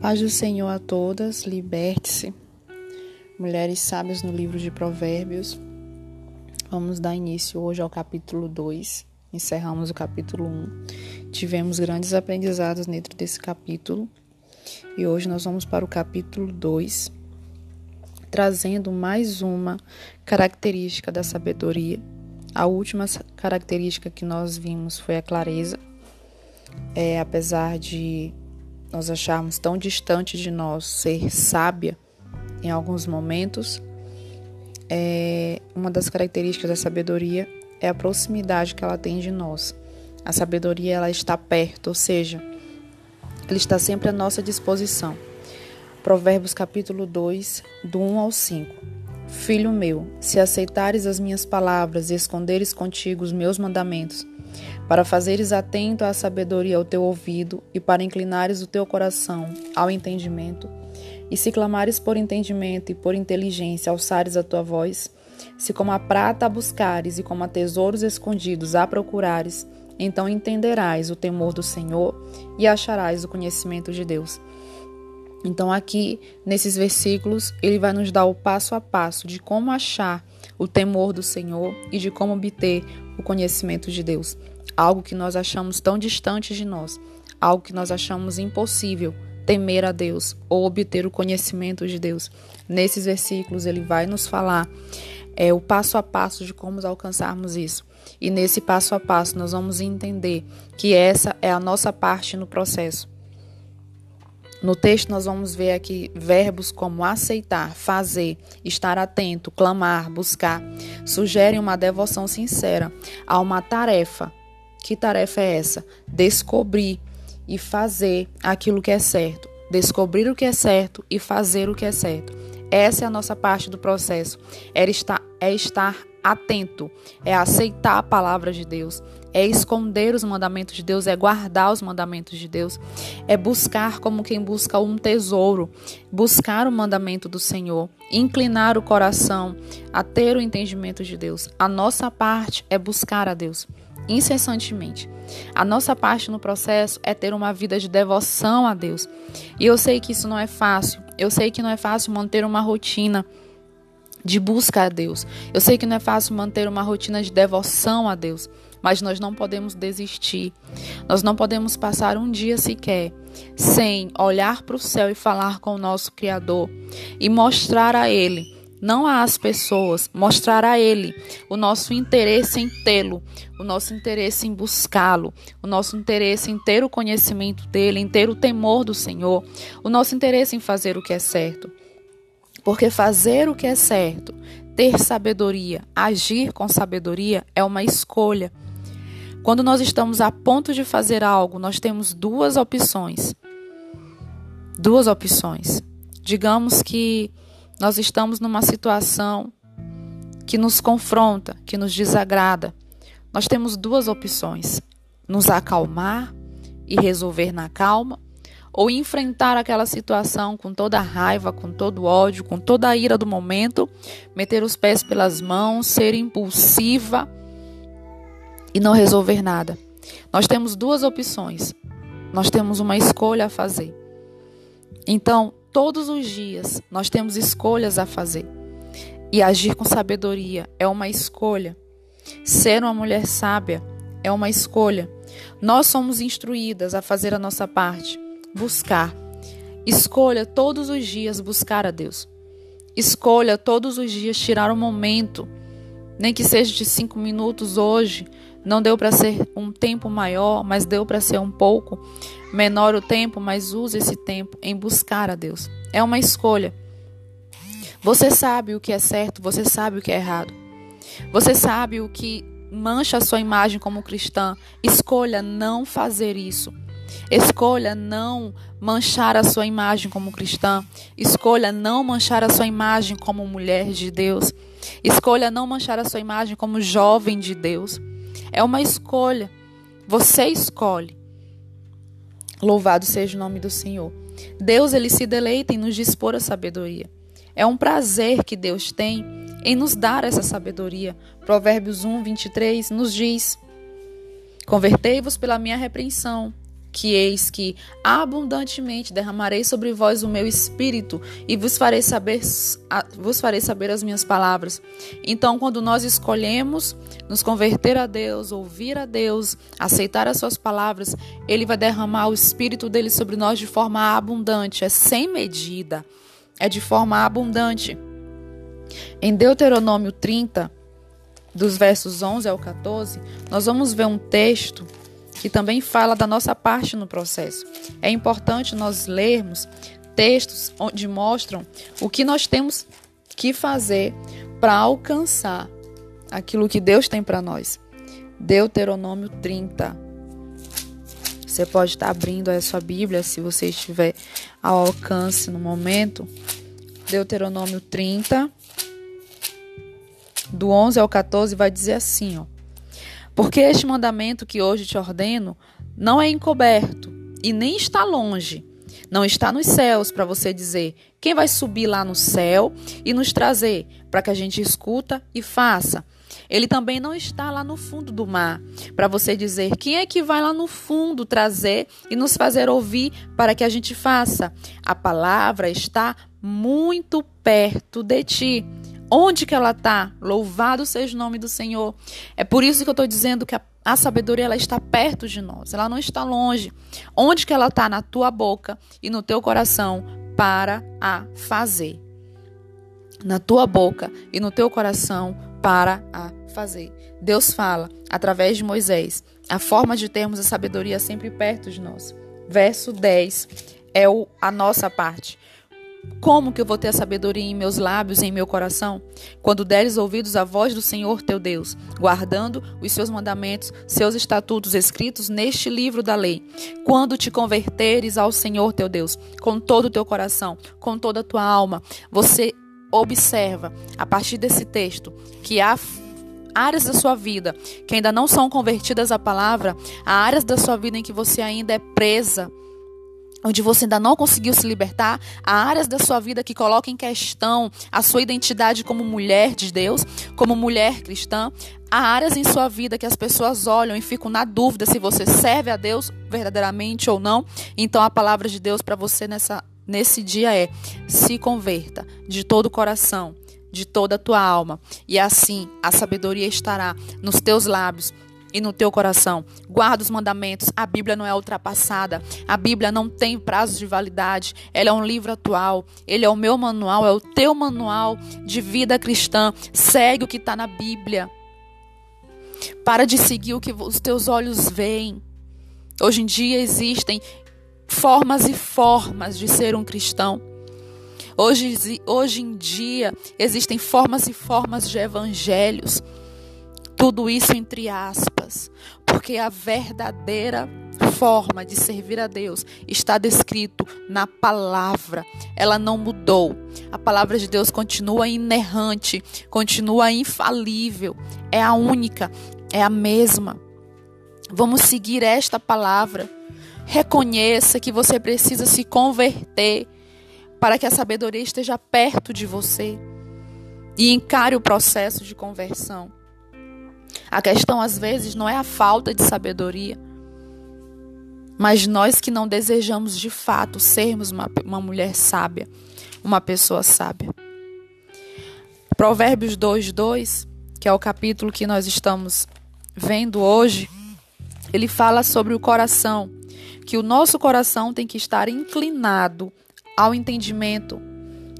paz do Senhor a todas, liberte-se. Mulheres sábias no livro de Provérbios. Vamos dar início hoje ao capítulo 2. Encerramos o capítulo 1. Tivemos grandes aprendizados dentro desse capítulo. E hoje nós vamos para o capítulo 2, trazendo mais uma característica da sabedoria. A última característica que nós vimos foi a clareza. É, apesar de nós acharmos tão distante de nós ser sábia em alguns momentos, é, uma das características da sabedoria é a proximidade que ela tem de nós. A sabedoria ela está perto, ou seja, ela está sempre à nossa disposição. Provérbios capítulo 2, do 1 ao 5. Filho meu, se aceitares as minhas palavras e esconderes contigo os meus mandamentos, para fazeres atento à sabedoria ao teu ouvido e para inclinares o teu coração ao entendimento, e se clamares por entendimento e por inteligência alçares a tua voz, se como a prata a buscares e como a tesouros escondidos a procurares, então entenderás o temor do Senhor e acharás o conhecimento de Deus. Então, aqui nesses versículos, ele vai nos dar o passo a passo de como achar o temor do Senhor e de como obter o conhecimento de Deus algo que nós achamos tão distante de nós, algo que nós achamos impossível temer a Deus ou obter o conhecimento de Deus. Nesses versículos ele vai nos falar é, o passo a passo de como alcançarmos isso. E nesse passo a passo nós vamos entender que essa é a nossa parte no processo. No texto nós vamos ver aqui verbos como aceitar, fazer, estar atento, clamar, buscar, sugerem uma devoção sincera a uma tarefa que tarefa é essa? Descobrir e fazer aquilo que é certo. Descobrir o que é certo e fazer o que é certo. Essa é a nossa parte do processo. É estar, é estar atento, é aceitar a palavra de Deus, é esconder os mandamentos de Deus, é guardar os mandamentos de Deus, é buscar como quem busca um tesouro, buscar o mandamento do Senhor, inclinar o coração a ter o entendimento de Deus. A nossa parte é buscar a Deus incessantemente. A nossa parte no processo é ter uma vida de devoção a Deus. E eu sei que isso não é fácil. Eu sei que não é fácil manter uma rotina de busca a Deus. Eu sei que não é fácil manter uma rotina de devoção a Deus, mas nós não podemos desistir. Nós não podemos passar um dia sequer sem olhar para o céu e falar com o nosso Criador e mostrar a Ele não às pessoas, mostrar a Ele o nosso interesse em tê-lo, o nosso interesse em buscá-lo, o nosso interesse em ter o conhecimento dele, em ter o temor do Senhor, o nosso interesse em fazer o que é certo. Porque fazer o que é certo, ter sabedoria, agir com sabedoria é uma escolha. Quando nós estamos a ponto de fazer algo, nós temos duas opções. Duas opções. Digamos que nós estamos numa situação que nos confronta, que nos desagrada. Nós temos duas opções: nos acalmar e resolver na calma, ou enfrentar aquela situação com toda a raiva, com todo o ódio, com toda a ira do momento, meter os pés pelas mãos, ser impulsiva e não resolver nada. Nós temos duas opções. Nós temos uma escolha a fazer. Então, Todos os dias nós temos escolhas a fazer. E agir com sabedoria é uma escolha. Ser uma mulher sábia é uma escolha. Nós somos instruídas a fazer a nossa parte, buscar. Escolha todos os dias buscar a Deus. Escolha todos os dias tirar um momento, nem que seja de cinco minutos hoje. Não deu para ser um tempo maior, mas deu para ser um pouco menor o tempo, mas use esse tempo em buscar a Deus. É uma escolha. Você sabe o que é certo, você sabe o que é errado. Você sabe o que mancha a sua imagem como cristã. Escolha não fazer isso. Escolha não manchar a sua imagem como cristã. Escolha não manchar a sua imagem como mulher de Deus. Escolha não manchar a sua imagem como jovem de Deus. É uma escolha. Você escolhe. Louvado seja o nome do Senhor. Deus ele se deleita em nos dispor a sabedoria. É um prazer que Deus tem em nos dar essa sabedoria. Provérbios 1, 23 nos diz: Convertei-vos pela minha repreensão, que eis que abundantemente derramarei sobre vós o meu espírito e vos farei saber vos farei saber as minhas palavras. Então, quando nós escolhemos nos converter a Deus, ouvir a Deus, aceitar as suas palavras, ele vai derramar o espírito dele sobre nós de forma abundante, é sem medida, é de forma abundante. Em Deuteronômio 30, dos versos 11 ao 14, nós vamos ver um texto que também fala da nossa parte no processo. É importante nós lermos textos onde mostram o que nós temos que fazer para alcançar aquilo que Deus tem para nós. Deuteronômio 30. Você pode estar abrindo a sua Bíblia se você estiver ao alcance no momento. Deuteronômio 30, do 11 ao 14, vai dizer assim, ó. Porque este mandamento que hoje te ordeno não é encoberto e nem está longe. Não está nos céus para você dizer quem vai subir lá no céu e nos trazer para que a gente escuta e faça. Ele também não está lá no fundo do mar para você dizer quem é que vai lá no fundo trazer e nos fazer ouvir para que a gente faça. A palavra está muito perto de ti Onde que ela está? Louvado seja o nome do Senhor. É por isso que eu estou dizendo que a, a, sabedoria ela está perto de nós. Ela não está longe. Onde que ela está? Na tua boca e no teu coração para a fazer. Na tua boca e no teu coração para a fazer. Deus fala através de Moisés. A forma de termos a sabedoria sempre perto de nós. Verso 10 é o, a nossa parte. Como que eu vou ter a sabedoria em meus lábios e em meu coração? Quando deres ouvidos à voz do Senhor teu Deus, guardando os seus mandamentos, seus estatutos escritos neste livro da lei. Quando te converteres ao Senhor teu Deus, com todo o teu coração, com toda a tua alma, você observa, a partir desse texto, que há áreas da sua vida que ainda não são convertidas à palavra, há áreas da sua vida em que você ainda é presa onde você ainda não conseguiu se libertar, há áreas da sua vida que colocam em questão a sua identidade como mulher de Deus, como mulher cristã, há áreas em sua vida que as pessoas olham e ficam na dúvida se você serve a Deus verdadeiramente ou não. Então a palavra de Deus para você nessa nesse dia é: se converta de todo o coração, de toda a tua alma, e assim a sabedoria estará nos teus lábios e no teu coração. Guarda os mandamentos. A Bíblia não é ultrapassada. A Bíblia não tem prazo de validade. Ela é um livro atual. Ele é o meu manual, é o teu manual de vida cristã. Segue o que está na Bíblia. Para de seguir o que os teus olhos veem. Hoje em dia existem formas e formas de ser um cristão. Hoje, hoje em dia existem formas e formas de evangelhos. Tudo isso entre aspas, porque a verdadeira forma de servir a Deus está descrito na palavra. Ela não mudou. A palavra de Deus continua inerrante, continua infalível. É a única, é a mesma. Vamos seguir esta palavra. Reconheça que você precisa se converter para que a sabedoria esteja perto de você e encare o processo de conversão. A questão às vezes não é a falta de sabedoria, mas nós que não desejamos de fato sermos uma, uma mulher sábia, uma pessoa sábia. Provérbios 2, 2, que é o capítulo que nós estamos vendo hoje, ele fala sobre o coração, que o nosso coração tem que estar inclinado ao entendimento.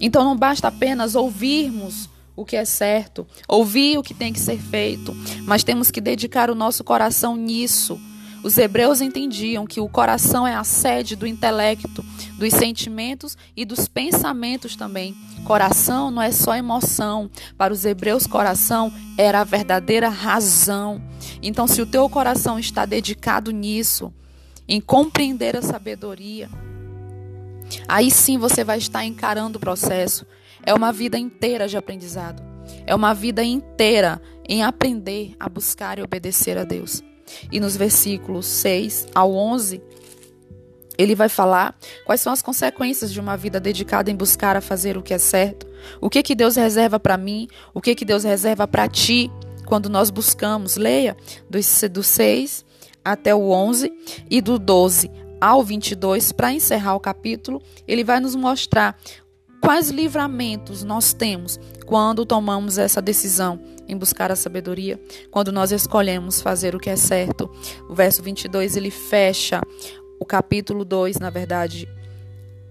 Então não basta apenas ouvirmos o que é certo, ouvir o que tem que ser feito, mas temos que dedicar o nosso coração nisso. Os hebreus entendiam que o coração é a sede do intelecto, dos sentimentos e dos pensamentos também. Coração não é só emoção. Para os hebreus, coração era a verdadeira razão. Então, se o teu coração está dedicado nisso, em compreender a sabedoria, aí sim você vai estar encarando o processo. É uma vida inteira de aprendizado. É uma vida inteira em aprender a buscar e obedecer a Deus. E nos versículos 6 ao 11, ele vai falar quais são as consequências de uma vida dedicada em buscar a fazer o que é certo. O que que Deus reserva para mim? O que que Deus reserva para ti quando nós buscamos? Leia do, do 6 até o 11 e do 12 ao 22, para encerrar o capítulo, ele vai nos mostrar quais livramentos nós temos quando tomamos essa decisão em buscar a sabedoria, quando nós escolhemos fazer o que é certo. O verso 22 ele fecha o capítulo 2, na verdade,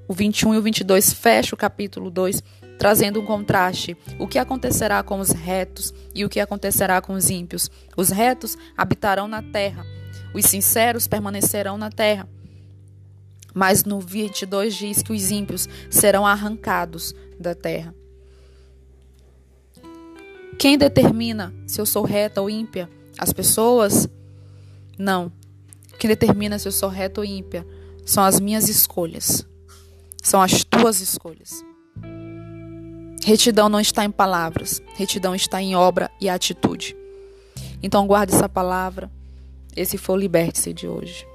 o 21 e o 22 fecha o capítulo 2, trazendo um contraste. O que acontecerá com os retos e o que acontecerá com os ímpios? Os retos habitarão na terra, os sinceros permanecerão na terra. Mas no 22 diz que os ímpios serão arrancados da terra. Quem determina se eu sou reta ou ímpia? As pessoas? Não. Quem determina se eu sou reta ou ímpia são as minhas escolhas. São as tuas escolhas. Retidão não está em palavras, retidão está em obra e atitude. Então guarde essa palavra. Esse foi o liberte-se de hoje.